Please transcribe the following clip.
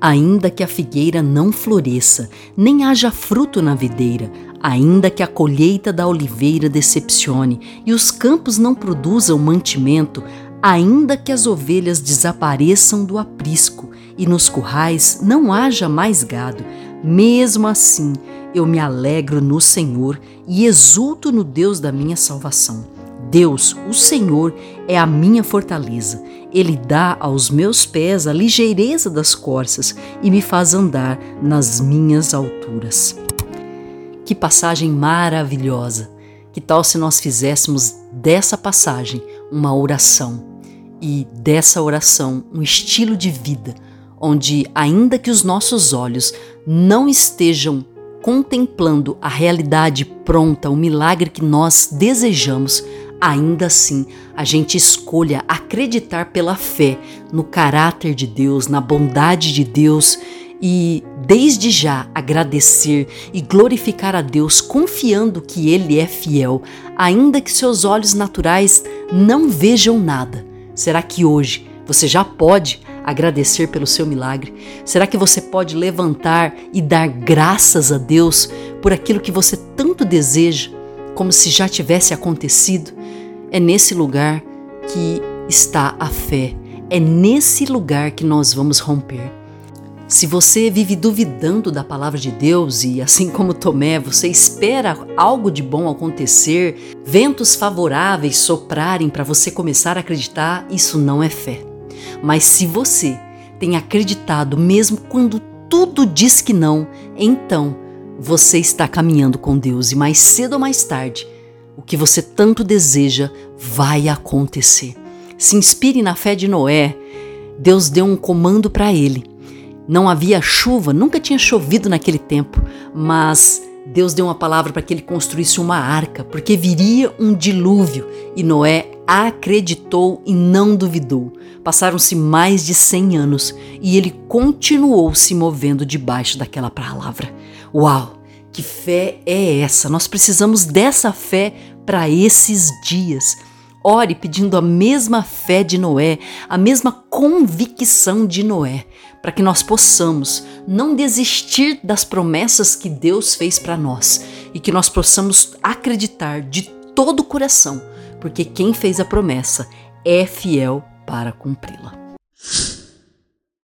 Ainda que a figueira não floresça, nem haja fruto na videira, ainda que a colheita da oliveira decepcione e os campos não produzam mantimento, ainda que as ovelhas desapareçam do aprisco e nos currais não haja mais gado, mesmo assim eu me alegro no Senhor e exulto no Deus da minha salvação. Deus, o Senhor, é a minha fortaleza. Ele dá aos meus pés a ligeireza das corças e me faz andar nas minhas alturas. Que passagem maravilhosa! Que tal se nós fizéssemos dessa passagem uma oração e dessa oração um estilo de vida, onde, ainda que os nossos olhos não estejam contemplando a realidade pronta, o milagre que nós desejamos, ainda assim a gente escolha acreditar pela fé no caráter de Deus, na bondade de Deus e desde já agradecer e glorificar a Deus, confiando que Ele é fiel, ainda que seus olhos naturais não vejam nada. Será que hoje você já pode agradecer pelo seu milagre? Será que você pode levantar e dar graças a Deus por aquilo que você tanto deseja, como se já tivesse acontecido? É nesse lugar que está a fé. É nesse lugar que nós vamos romper. Se você vive duvidando da palavra de Deus e, assim como Tomé, você espera algo de bom acontecer, ventos favoráveis soprarem para você começar a acreditar, isso não é fé. Mas se você tem acreditado mesmo quando tudo diz que não, então você está caminhando com Deus e mais cedo ou mais tarde o que você tanto deseja vai acontecer. Se inspire na fé de Noé. Deus deu um comando para ele. Não havia chuva, nunca tinha chovido naquele tempo, mas Deus deu uma palavra para que ele construísse uma arca, porque viria um dilúvio e Noé acreditou e não duvidou. Passaram-se mais de 100 anos e ele continuou se movendo debaixo daquela palavra. Uau! Que fé é essa? Nós precisamos dessa fé para esses dias. Ore pedindo a mesma fé de Noé, a mesma convicção de Noé, para que nós possamos não desistir das promessas que Deus fez para nós e que nós possamos acreditar de todo o coração, porque quem fez a promessa é fiel para cumpri-la.